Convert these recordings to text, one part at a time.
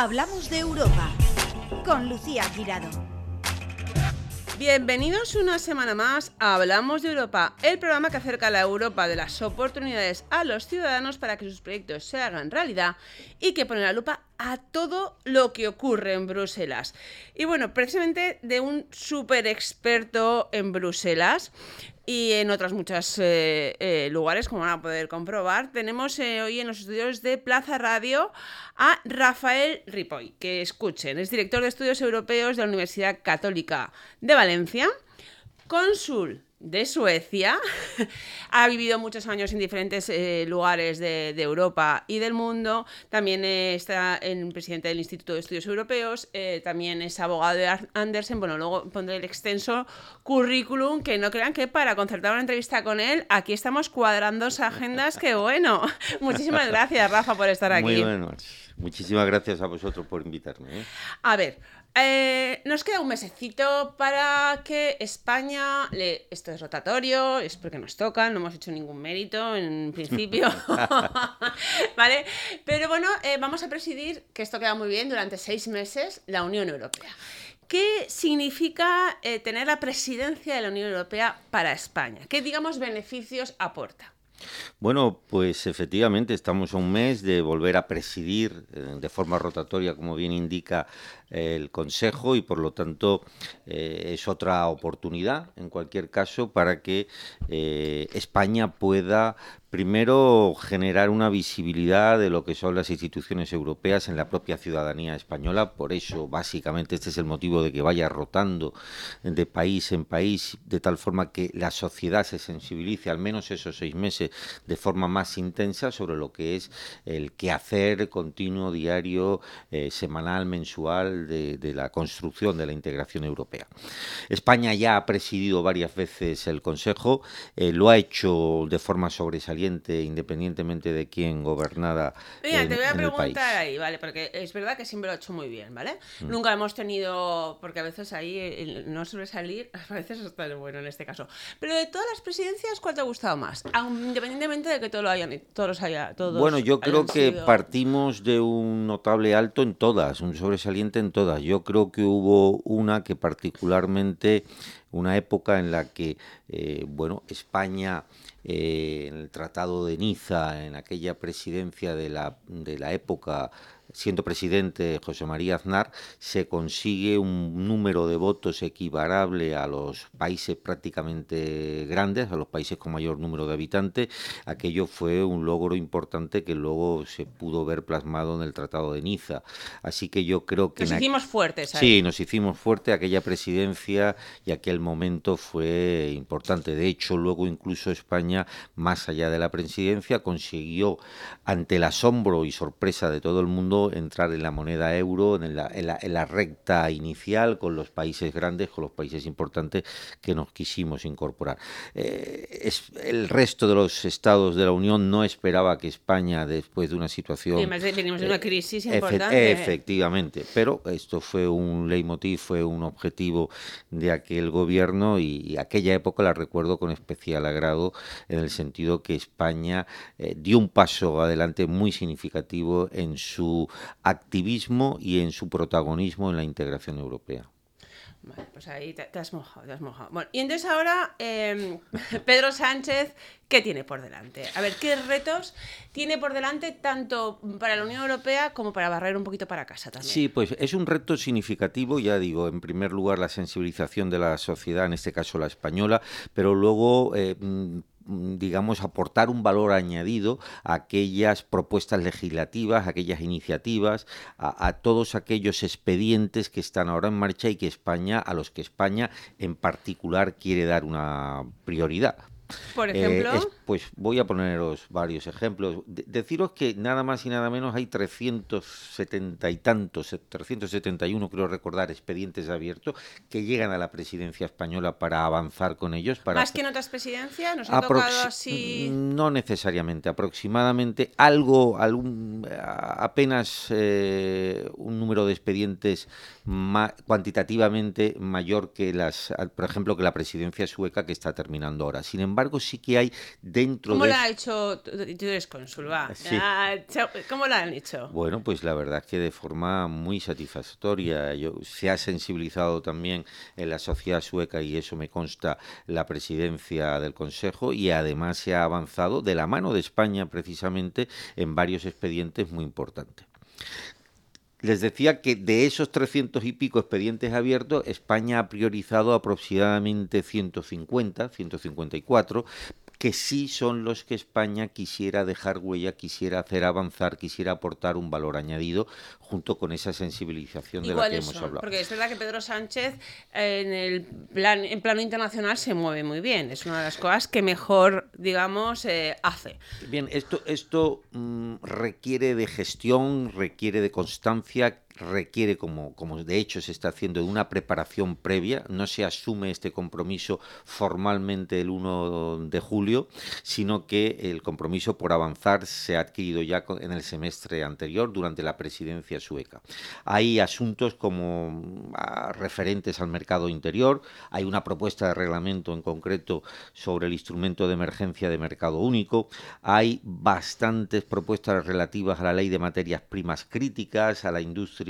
Hablamos de Europa con Lucía Girado. Bienvenidos una semana más a Hablamos de Europa, el programa que acerca a la Europa de las oportunidades a los ciudadanos para que sus proyectos se hagan realidad y que pone la lupa a todo lo que ocurre en Bruselas. Y bueno, precisamente de un súper experto en Bruselas y en otros muchos eh, eh, lugares, como van a poder comprobar, tenemos eh, hoy en los estudios de Plaza Radio a Rafael Ripoll, que escuchen, es director de estudios europeos de la Universidad Católica de Valencia, cónsul de Suecia, ha vivido muchos años en diferentes eh, lugares de, Europa y del mundo, también está el presidente del Instituto de Estudios Europeos, eh, también es abogado de Andersen, bueno, luego pondré el extenso currículum, que no crean que para concertar una entrevista con él, aquí estamos cuadrando agendas, que bueno, muchísimas gracias Rafa por estar aquí. Muy bueno, muchísimas gracias a vosotros por invitarme. ¿eh? A ver, eh, nos queda un mesecito para que España, le... esto es rotatorio, es porque nos toca, no hemos hecho ningún mérito en principio, ¿vale? Pero bueno, eh, vamos a presidir, que esto queda muy bien, durante seis meses, la Unión Europea. ¿Qué significa eh, tener la presidencia de la Unión Europea para España? ¿Qué, digamos, beneficios aporta? Bueno, pues efectivamente estamos a un mes de volver a presidir de forma rotatoria, como bien indica el Consejo y por lo tanto eh, es otra oportunidad en cualquier caso para que eh, España pueda primero generar una visibilidad de lo que son las instituciones europeas en la propia ciudadanía española. Por eso, básicamente, este es el motivo de que vaya rotando de país en país, de tal forma que la sociedad se sensibilice, al menos esos seis meses, de forma más intensa sobre lo que es el quehacer continuo, diario, eh, semanal, mensual de, la construcción de la integración europea. España ya ha presidido varias veces el Consejo, eh, lo ha hecho de forma sobresaliente independientemente de quién gobernara. Mira, te voy a preguntar ahí, ¿vale? Porque es verdad que siempre lo ha hecho muy bien, ¿vale? Mm. Nunca hemos tenido, porque a veces ahí no sobresalir, a veces está bueno en este caso. Pero de todas las presidencias, ¿cuál te ha gustado más? independientemente de que todo lo hayan, todos haya, todos Bueno, yo creo que partimos de un notable alto en todas, un sobresaliente en todas. Yo creo que hubo una que particularmente, una época en la que, eh, bueno, España, eh, en el Tratado de Niza, en aquella presidencia de la, de la época siendo presidente José María Aznar, se consigue un número de votos equiparable a los países prácticamente grandes, a los países con mayor número de habitantes. Aquello fue un logro importante que luego se pudo ver plasmado en el Tratado de Niza. Así que yo creo que... Nos hicimos fuertes. Sí, nos hicimos fuertes. Aquella presidencia y aquel momento fue importante. De hecho, luego incluso España, más allá de la presidencia, consiguió, ante el asombro y sorpresa de todo el mundo, entrar en la moneda euro, en la, en la, recta inicial con los países grandes, con los países importantes que nos quisimos incorporar. Eh, es, el resto de los estados de la Unión no esperaba que España, después de una situación... además venimos de una crisis importante. efectivamente, pero esto fue un leitmotiv, fue un objetivo de aquel gobierno y, aquella época la recuerdo con especial agrado en el sentido que España eh, dio un paso adelante muy significativo en su activismo y en su protagonismo en la integración europea. Vale, pues ahí te, has mojado, te has mojado. Bueno, y entonces ahora, em, Pedro Sánchez, ¿qué tiene por delante? A ver, ¿qué retos tiene por delante tanto para la Unión Europea como para barrer un poquito para casa también? Sí, pues es un reto significativo, ya digo, en primer lugar la sensibilización de la sociedad, en este caso la española, pero luego... Eh, digamos, aportar un valor añadido a aquellas propuestas legislativas, a aquellas iniciativas, a, todos aquellos expedientes que están ahora en marcha y que España, a los que España en particular quiere dar una prioridad. Por eh, ejemplo. pues voy a poneros varios ejemplos. deciros que nada más y nada menos hay 370 y tantos, 371 creo recordar, expedientes abiertos que llegan a la presidencia española para avanzar con ellos. Para ¿Más que en otras presidencias? ¿Nos ha tocado así? No necesariamente, aproximadamente algo, algún, apenas eh, un número de expedientes cuantitativamente mayor que las, por ejemplo, que la presidencia sueca que está terminando ahora. Sin embargo, embargo, sí que hay dentro ¿Cómo de... lo ha hecho? Tú eres cónsul, va. Sí. Ah. ¿Cómo lo han hecho? Bueno, pues la verdad es que de forma muy satisfactoria. Yo, se ha sensibilizado también en la sociedad sueca y eso me consta la presidencia del Consejo y además se ha avanzado de la mano de España precisamente en varios expedientes muy importantes. Les decía que de esos 300 y pico expedientes abiertos, España ha priorizado aproximadamente 150, 154, que sí son los que España quisiera dejar huella, quisiera hacer avanzar, quisiera aportar un valor añadido junto con esa sensibilización ¿Y de la que hemos son? hablado. Porque es verdad que Pedro Sánchez en el plan, en plano internacional se mueve muy bien. Es una de las cosas que mejor, digamos, eh, hace. Bien, esto, esto mm, requiere de gestión, requiere de constancia, requiere, como, como de hecho se está haciendo, de una preparación previa. No se asume este compromiso formalmente el 1 de julio, sino que el compromiso por avanzar se ha adquirido ya en el semestre anterior, durante la presidencia sueca. Hay asuntos como ah, referentes al mercado interior, hay una propuesta de reglamento en concreto sobre el instrumento de emergencia de mercado único, hay bastantes propuestas relativas a la ley de materias primas críticas, a la industria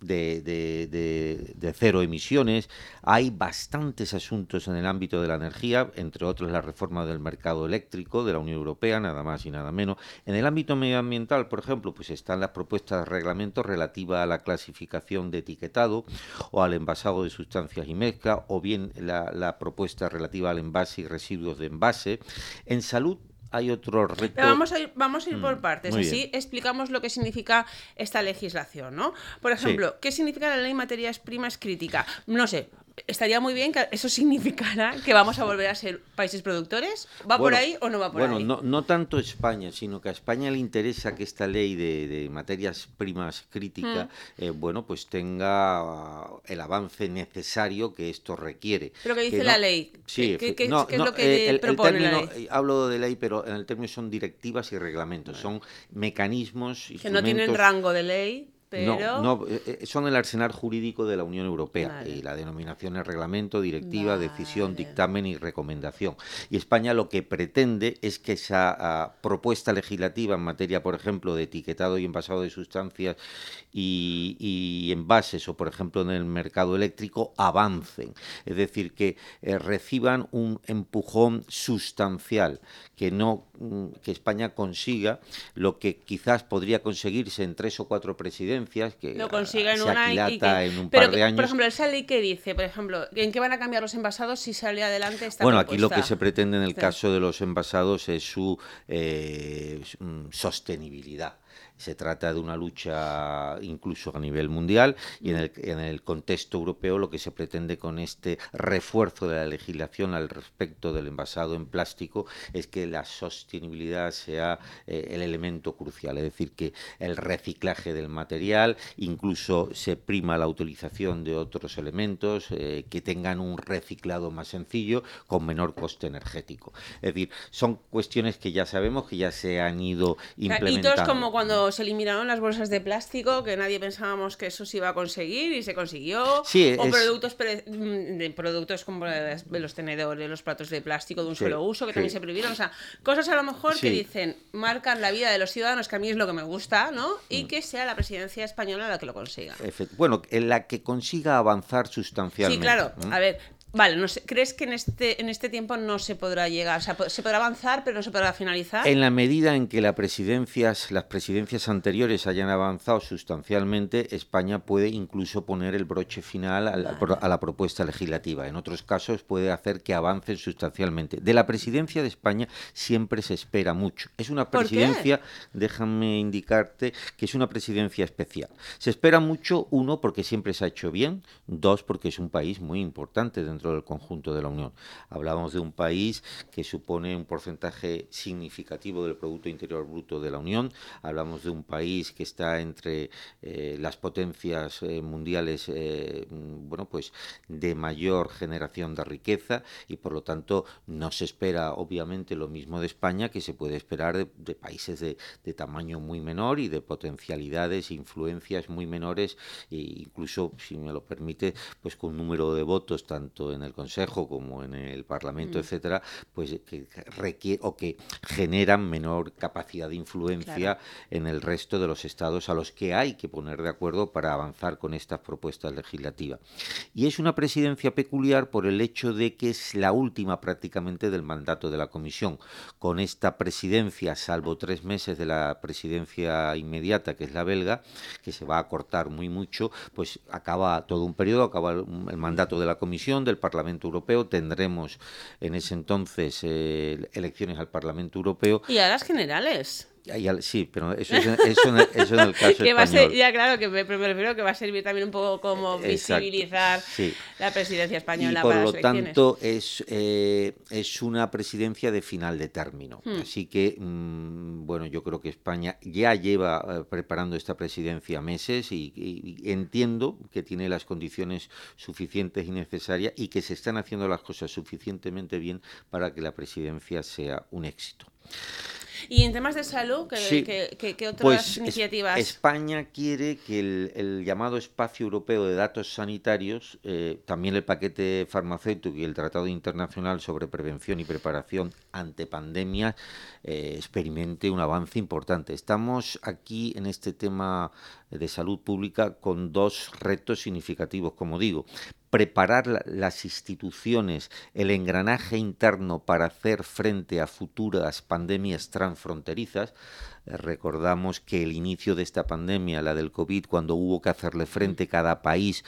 de, cero emisiones, hay bastantes asuntos en el ámbito de la energía, entre otros la reforma del mercado eléctrico de la Unión Europea, nada más y nada menos. En el ámbito medioambiental, por ejemplo, pues están las propuestas de reglamento relativas a la clasificación de etiquetado o al envasado de sustancias y mezcla, o bien la, la propuesta relativa al envase y residuos de envase. En salud hay otro reto. Pero vamos a ir, vamos a ir por Mm, partes, así bien. explicamos lo que significa esta legislación, ¿no? Por ejemplo, ¿qué significa la ley materias primas crítica? No sé, estaría muy bien que eso significara que vamos a volver a ser países productores. ¿Va por Bueno, ahí o no va por bueno, ahí? no, no tanto España, sino que a España le interesa que esta ley de, de materias primas críticas, Mm. eh, bueno, pues tenga el avance necesario que esto requiere. ¿Pero Que dice no- la ley? Sí, ¿Qué- qué- no, qué es lo que eh, el- el propone la término, ley? eh, Hablo de ley, pero en el término son directivas y reglamentos, son mecanismos, Que no tienen rango de ley, pero... no, no, eh, eh, son el arsenal jurídico de la Unión Europea Vale. y la denominación es reglamento, directiva, decisión, dictamen y recomendación. Y España lo que pretende es que esa ah, propuesta legislativa en materia, por ejemplo, de etiquetado y envasado de sustancias y, y envases o, por ejemplo, en el mercado eléctrico avancen. Es decir, que eh, reciban un empujón sustancial, que no mm, que España consiga lo que quizás podría conseguirse en tres o cuatro presidencias, que lo ah, consiga en se una y que- en un pero par que, de años. Por ejemplo, esa ley que dice, por ejemplo, ¿en qué van a cambiar los envasados si sale adelante esta Bueno, aquí lo que se pretende en el Sí. caso de los envasados es su eh, sostenibilidad. Se trata de una lucha incluso a nivel mundial y en el, en el contexto europeo lo que se pretende con este refuerzo de la legislación al respecto del envasado en plástico es que la sostenibilidad sea eh, el elemento crucial, es decir, que el reciclaje del material, incluso se prima la utilización de otros elementos eh, que tengan un reciclado más sencillo con menor coste energético. Es decir, son cuestiones que ya sabemos que ya se han ido implementando. Hitos como cuando se eliminaron las bolsas de plástico, que nadie pensábamos que eso se iba a conseguir y se consiguió. Sí, o es- productos, pre- mm, de productos como los tenedores, los platos de plástico de un Sí, solo uso, que también se prohibieron. O sea, cosas a lo mejor que dicen, marcan la vida de los ciudadanos, que a mí es lo que me gusta, ¿no? Mm. Y que sea la presidencia española la que lo consiga. Efe- Bueno, en la que consiga avanzar Sí, sustancialmente. claro. ¿m? A ver, vale, no sé, ¿crees que en este, en este tiempo no se podrá llegar? O sea, se podrá avanzar, pero no se podrá finalizar. En la medida en que las presidencias, las presidencias anteriores hayan avanzado sustancialmente, España puede incluso poner el broche final a la, pro- a la propuesta legislativa. En otros casos puede hacer que avancen sustancialmente. De la presidencia de España siempre se espera mucho. Es una presidencia, déjame indicarte, que es una presidencia especial. Se espera mucho, uno, porque siempre se ha hecho bien, dos, porque es un país muy importante dentro del conjunto de la Unión. Hablamos de un país que supone un porcentaje significativo del Producto Interior Bruto de la Unión, hablamos de un país que está entre eh, las potencias eh, mundiales, eh, bueno, pues de mayor generación de riqueza y por lo tanto no se espera obviamente lo mismo de España que se puede esperar de, países de, de tamaño muy menor y de potencialidades, influencias muy menores e incluso, si me lo permite, pues con número de votos tanto en el Consejo como en el Parlamento, Mm. etcétera, pues que requiere o que generan menor capacidad de influencia en el resto de los estados a los que hay que poner de acuerdo para avanzar con estas propuestas legislativas. Y es una presidencia peculiar por el hecho de que es la última prácticamente del mandato de la Comisión. Con esta presidencia, salvo tres meses de la presidencia inmediata, que es la belga, que se va a cortar muy mucho, pues acaba todo un periodo, acaba el el mandato de la Comisión, del Parlamento Europeo, tendremos en ese entonces eh, elecciones al Parlamento Europeo. Y a las generales. Sí, pero eso, es, eso, en, el, eso en el caso que va a ser, ya claro, que me, me refiero que va a servir también un poco como Exacto, visibilizar sí. la presidencia española y por para lo las tanto es, eh, es una presidencia de final de término. Hmm. Así que, mm, bueno, yo creo que España ya lleva eh, preparando esta presidencia meses y, y- y entiendo que tiene las condiciones suficientes y necesarias y que se están haciendo las cosas suficientemente bien para que la presidencia sea un éxito. Y en temas de salud, ¿qué, Sí. qué- qué- qué otras Pues es- iniciativas? España quiere que el, el llamado espacio europeo de datos sanitarios, eh, también el paquete farmacéutico y el Tratado Internacional sobre Prevención y Preparación ante pandemias, eh, experimente un avance importante. Estamos aquí en este tema de salud pública con dos retos significativos, como digo preparar la- las instituciones, el engranaje interno para hacer frente a futuras pandemias transfronterizas. Eh, Recordamos que el inicio de esta pandemia, la del COVID, cuando hubo que hacerle frente, cada país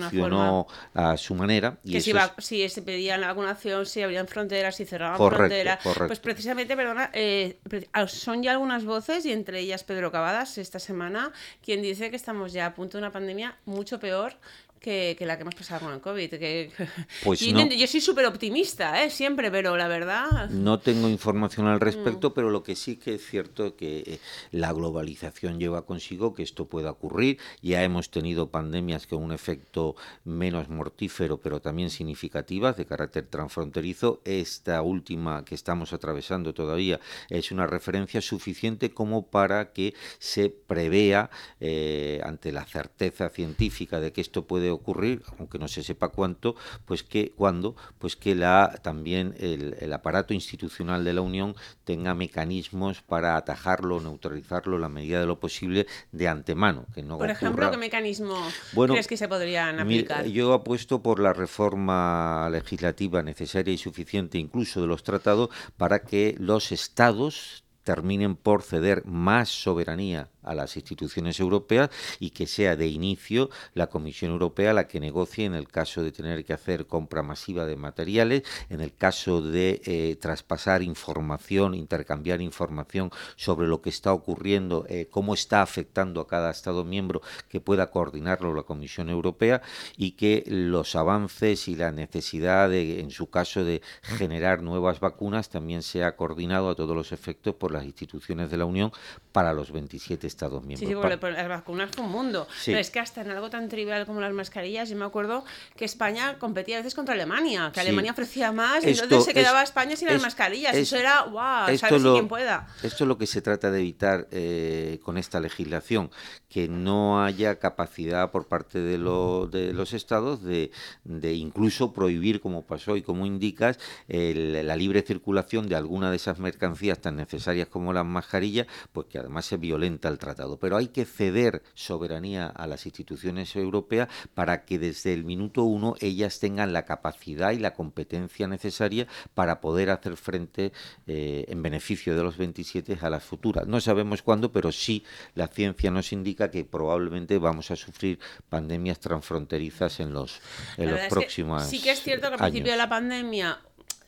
funcionó a su manera. Y que si, es- va- si se pedían la vacunación, si abrían fronteras, si cerraban fronteras. Pues precisamente, perdona, eh, ah, son ya algunas voces, y entre ellas Pedro Cavadas esta semana, quien dice que estamos ya a punto de una pandemia mucho peor que, que la que hemos pasado con el COVID. Que, Pues yo, no. yo soy súper optimista, ¿eh? siempre, pero la verdad... No tengo información al Mm. respecto, pero lo que sí que es cierto que eh, la globalización lleva consigo que esto pueda ocurrir. Ya hemos tenido pandemias con un efecto menos mortífero, pero también significativas de carácter transfronterizo. Esta última que estamos atravesando todavía es una referencia suficiente como para que se prevea eh, ante la certeza científica de que esto puede ocurrir, aunque no se sepa cuánto, pues que cuándo, pues que la también el, el aparato institucional de la Unión tenga mecanismos para atajarlo, neutralizarlo en la medida de lo posible de antemano, que no Por ejemplo, ¿qué mecanismo Bueno, crees que se podrían aplicar? yo apuesto por la reforma legislativa necesaria y suficiente, incluso de los tratados, para que los estados terminen por ceder más soberanía a las instituciones europeas y que sea de inicio la Comisión Europea la que negocie en el caso de tener que hacer compra masiva de materiales, en el caso de eh, traspasar información, intercambiar información sobre lo que está ocurriendo, eh, cómo está afectando a cada Estado miembro, que pueda coordinarlo la Comisión Europea y que los avances y la necesidad, de, en su caso, de generar nuevas vacunas también sea coordinado a todos los efectos por las instituciones de la Unión para los 27 Estados Sí, miembros. sí, Pa- porque por las vacunas fue un mundo. Sí. Pero es que hasta en algo tan trivial como las mascarillas, yo me acuerdo que España competía a veces contra Alemania, que Sí. Alemania ofrecía más y entonces se es- quedaba España sin las mascarillas. es- Eso era, wow, esto sabes lo- quien pueda. Esto es lo que se trata de evitar eh, con esta legislación, que no haya capacidad por parte de, lo- de los estados de, de incluso prohibir, como pasó y como indicas, el- la libre circulación de alguna de esas mercancías tan necesarias como las mascarillas, pues que además se violenta el tratado. Pero hay que ceder soberanía a las instituciones europeas para que desde el minuto uno ellas tengan la capacidad y la competencia necesaria para poder hacer frente eh, en beneficio de los 27 a las futuras. No sabemos cuándo, pero sí la ciencia nos indica que probablemente vamos a sufrir pandemias transfronterizas en los, en los verdad es que próximos sí que es cierto que al años. principio de la pandemia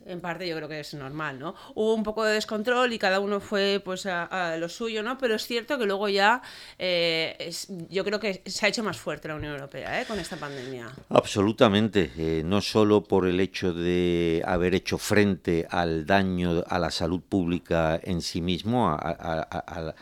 en parte yo creo que es normal, ¿no? Hubo un poco de descontrol y cada uno fue pues a, lo suyo, ¿no? Pero es cierto que luego ya eh, es- yo creo que se ha hecho más fuerte la Unión Europea, ¿eh? Con esta pandemia. Absolutamente, eh, no solo por el hecho de haber hecho frente al daño a la salud pública en sí mismo, a, a- a-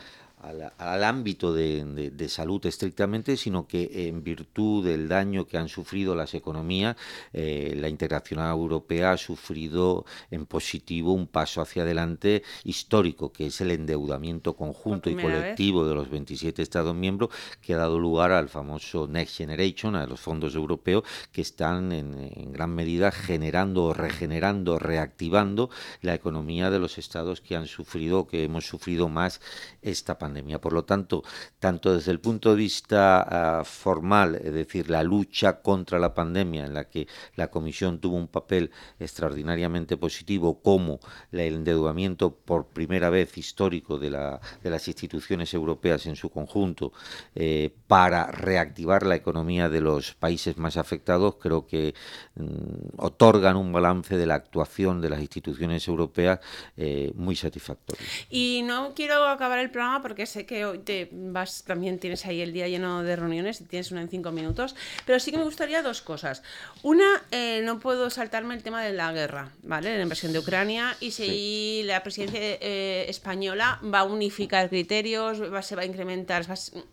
al, ámbito de, salud estrictamente, sino que en virtud del daño que han sufrido las economías, eh, la integración europea ha sufrido en positivo un paso hacia adelante histórico, que es el endeudamiento conjunto y colectivo de los 27 Estados miembros, que ha dado lugar al famoso Next Generation, a los fondos europeos, que están en, gran medida generando, regenerando, reactivando la economía de los estados que han sufrido, que hemos sufrido más esta pandemia. Por lo tanto, tanto desde el punto de vista ah, formal, es decir, la lucha contra la pandemia, en la que la Comisión tuvo un papel extraordinariamente positivo, como el endeudamiento por primera vez histórico de, la, de las instituciones europeas en su conjunto, eh, para reactivar la economía de los países más afectados, creo que mm, otorgan un balance de la actuación de las instituciones europeas eh, muy satisfactorio. Y no quiero acabar el programa porque sé que hoy te vas, también tienes ahí el día lleno de reuniones y tienes una en cinco minutos, pero sí que me gustaría dos cosas. Una, eh, no puedo saltarme el tema de la guerra, ¿vale? La invasión de Ucrania y si la presidencia eh, española va a unificar criterios, va, se va a incrementar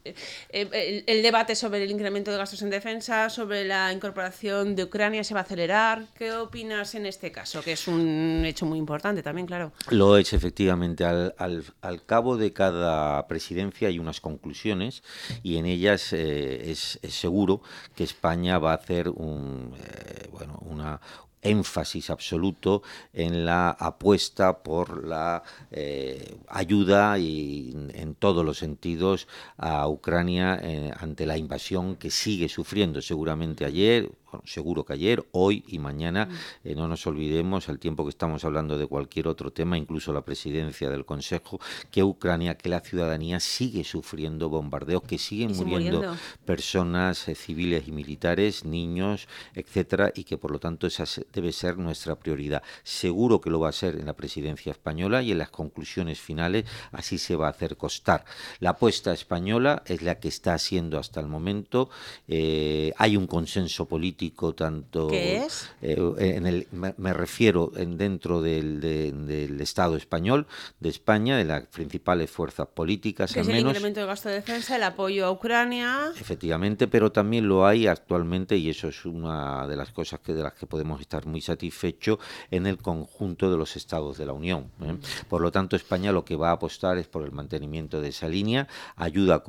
eh, el, debate sobre el incremento de gastos en defensa, sobre la incorporación de Ucrania se va a acelerar. ¿Qué opinas en este caso? Que es un hecho muy importante también, claro. Lo es efectivamente. Al, al, al cabo de cada presidencia hay unas conclusiones y en ellas eh, es, seguro que España va a hacer un, eh, bueno, una, énfasis absoluto en la apuesta por la eh, ayuda y en todos los sentidos a Ucrania ante la invasión que sigue sufriendo. Seguramente ayer, seguro que ayer, hoy y mañana, mm. eh, no nos olvidemos, al tiempo que estamos hablando de cualquier otro tema, incluso la presidencia del Consejo, que Ucrania, que la ciudadanía sigue sufriendo bombardeos, que siguen muriendo, personas eh, civiles y militares, niños, etcétera, y que por lo tanto esa debe ser nuestra prioridad. Seguro que lo va a ser en la presidencia española y en las conclusiones finales así se va a hacer costar. La apuesta española es la que está haciendo hasta el momento. Eh, hay un consenso político tanto eh, en el me, refiero en, dentro del, del, Estado español de España de las principales fuerzas políticas que es el incremento del gasto de defensa el apoyo a Ucrania efectivamente pero también lo hay actualmente y eso es una de las cosas que de las que podemos estar muy satisfechos en el conjunto de los estados de la Unión ¿eh? mm. por lo tanto España lo que va a apostar es por el mantenimiento de esa línea ayuda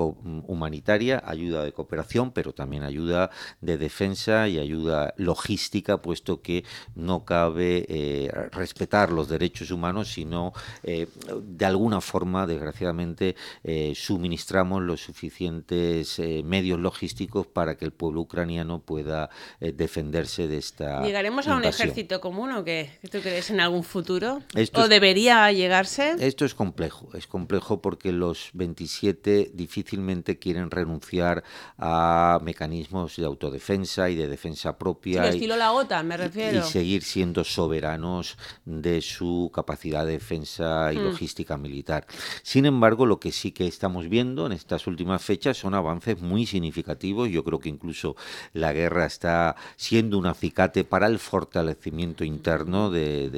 humanitaria ayuda de cooperación pero también ayuda de defensa y ayuda logística, puesto que no cabe eh, respetar los derechos humanos, sino eh, de alguna forma, desgraciadamente, eh, suministramos los suficientes medios logísticos para que el pueblo ucraniano pueda defenderse de esta. ¿Llegaremos a un ejército común o qué? ¿Tú crees en algún futuro? ¿O debería llegarse? Esto es complejo, es complejo porque los 27 difícilmente quieren renunciar a mecanismos de autodefensa y de defensa propia. y, la OTAN, me refiero. Y, seguir siendo soberanos de su capacidad de defensa y hmm. logística militar. Sin embargo, lo que sí que estamos viendo en estas últimas fechas son avances muy significativos. Yo creo que incluso la guerra está siendo un acicate para el fortalecimiento interno de,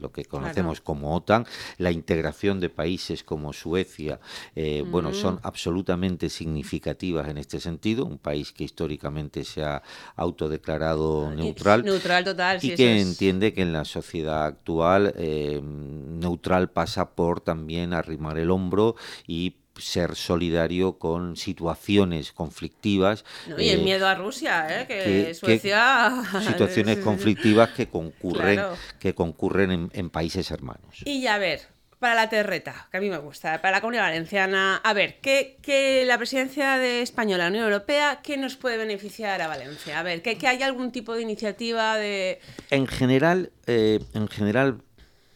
lo que conocemos como OTAN. La integración de países como Suecia, eh, bueno, hmm. son absolutamente significativas en este sentido. Un país que históricamente se ha autodeclarado neutral. Neutral total, Y que entiende que en la sociedad actual eh, neutral pasa por también arrimar el hombro y ser solidario con situaciones conflictivas. y el eh, miedo a Rusia, ¿eh? que, Suecia... situaciones conflictivas que concurren, que concurren en, en, países hermanos. Y ya ver, para la terreta, que a mí me gusta, para la comunidad valenciana. A ver, ¿qué, la presidencia de Española, la Unión Europea, qué nos puede beneficiar a Valencia? A ver, ¿que, hay algún tipo de iniciativa de...? En general, eh, en general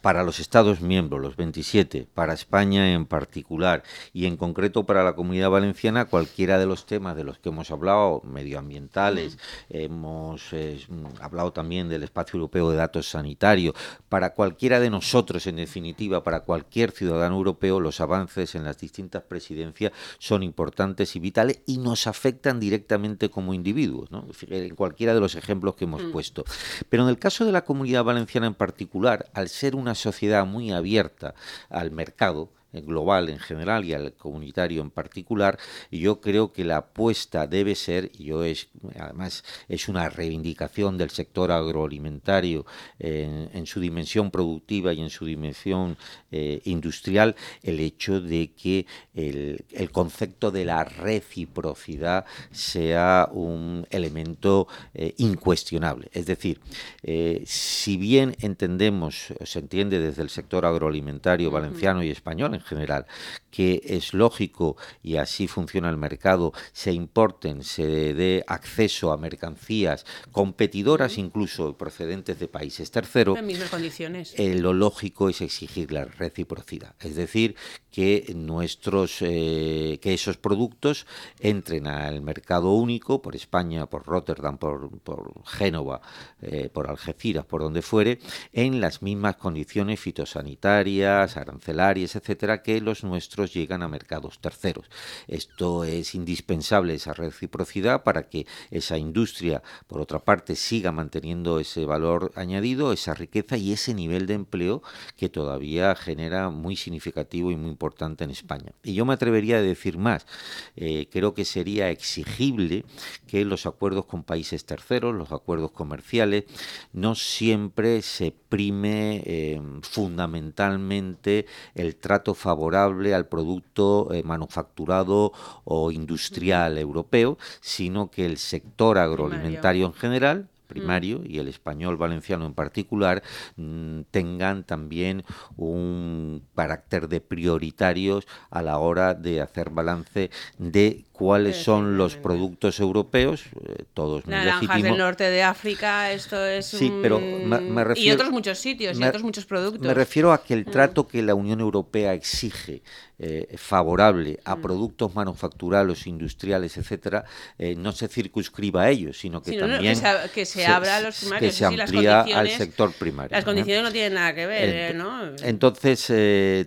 para los Estados miembros, los 27, para España en particular y en concreto para la comunidad valenciana, cualquiera de los temas de los que hemos hablado, medioambientales, hemos eh, hablado también del espacio europeo de datos sanitarios, para cualquiera de nosotros, en definitiva, para cualquier ciudadano europeo, los avances en las distintas presidencias son importantes y vitales y nos afectan directamente como individuos, en cualquiera de los ejemplos que hemos mm. puesto. Pero en el caso de la comunidad valenciana en particular, al ser una sociedad muy abierta al mercado, global en general y al comunitario en particular, y yo creo que la apuesta debe ser, y yo es, además es una reivindicación del sector agroalimentario en, su dimensión productiva y en su dimensión eh, industrial, el hecho de que el, concepto de la reciprocidad sea un elemento eh, incuestionable. Es decir, eh, si bien entendemos, se entiende desde el sector agroalimentario valenciano y español en general, que es lógico y así funciona el mercado, se importen, se dé acceso a mercancías competidoras incluso procedentes de países terceros, en mismas condiciones. Eh, lo lógico es exigir la reciprocidad, es decir, que nuestros eh, que esos productos entren al mercado único por España, por Rotterdam, por, Génova, eh, por Algeciras, por donde fuere, en las mismas condiciones fitosanitarias, arancelarias, etcétera, que los nuestros llegan a mercados terceros. Esto es indispensable, esa reciprocidad, para que esa industria, por otra parte, siga manteniendo ese valor añadido, esa riqueza y ese nivel de empleo que todavía genera muy significativo y muy importante en España. Y yo me atrevería a decir más, eh, creo que sería exigible que los acuerdos con países terceros, los acuerdos comerciales, no siempre se prime eh, fundamentalmente el trato favorable al producto eh, manufacturado o industrial europeo, sino que el sector agroalimentario en general, primario y el español valenciano en particular mm, tengan también un carácter de prioritarios a la hora de hacer balance de cuáles son los productos europeos, eh, todos muy Naranjas del norte de África, esto es sí, pero me, refiero, y otros muchos sitios y otros muchos productos. Me refiero a que el mm. trato que la Unión Europea exige eh, favorable a mm. productos manufacturados, industriales, etcétera, eh, no se circunscriba a ellos, sino que también que, se, abra a los primarios, que se amplía al sector primario. Las condiciones no, tienen nada que ver, ¿no? Entonces,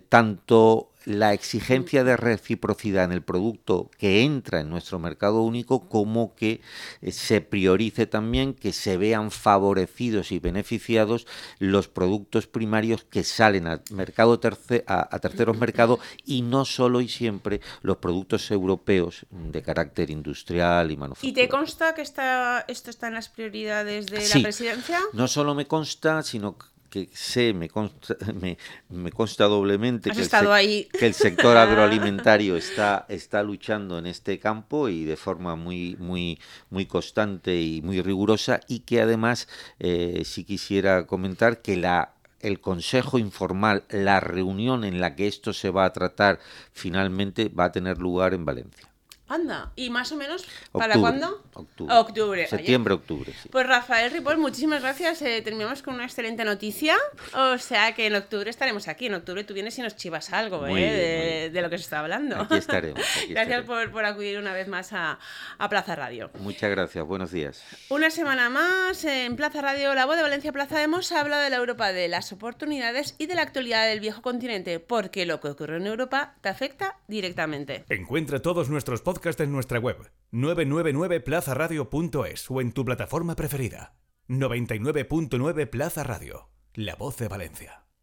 tanto la exigencia de reciprocidad en el producto que entra en nuestro mercado único como que eh, se priorice también que se vean favorecidos y beneficiados los productos primarios que salen al mercado a, terceros mercados y no solo y siempre los productos europeos de carácter industrial y manufacturero. ¿Y te consta que está, esto está en las prioridades de la presidencia? No solo me consta, sino que sé, me consta, me, me consta doblemente que el, que el, sector agroalimentario está, está luchando en este campo y de forma muy, muy, muy constante y muy rigurosa y que además eh, sí quisiera comentar que la el Consejo Informal, la reunión en la que esto se va a tratar finalmente va a tener lugar en Valencia. Anda, ¿y más o menos para cuándo? Octubre. Octubre. Septiembre, octubre. Pues Rafael Ripoll, muchísimas gracias. Eh, terminamos con una excelente noticia. O sea que en octubre estaremos aquí. En octubre tú vienes y nos chivas algo eh, de, lo que se está hablando. Aquí estaremos. gracias Por, acudir una vez más a, Plaza Radio. Muchas gracias, buenos días. Una semana más en Plaza Radio, la voz de Valencia Plaza, hemos hablado de la Europa, de las oportunidades y de la actualidad del viejo continente, porque lo que ocurre en Europa te afecta directamente. Encuentra todos nuestros podcasts en nuestra web 999plazaradio.es o en tu plataforma preferida. 99.9 Plaza Radio, la voz de Valencia.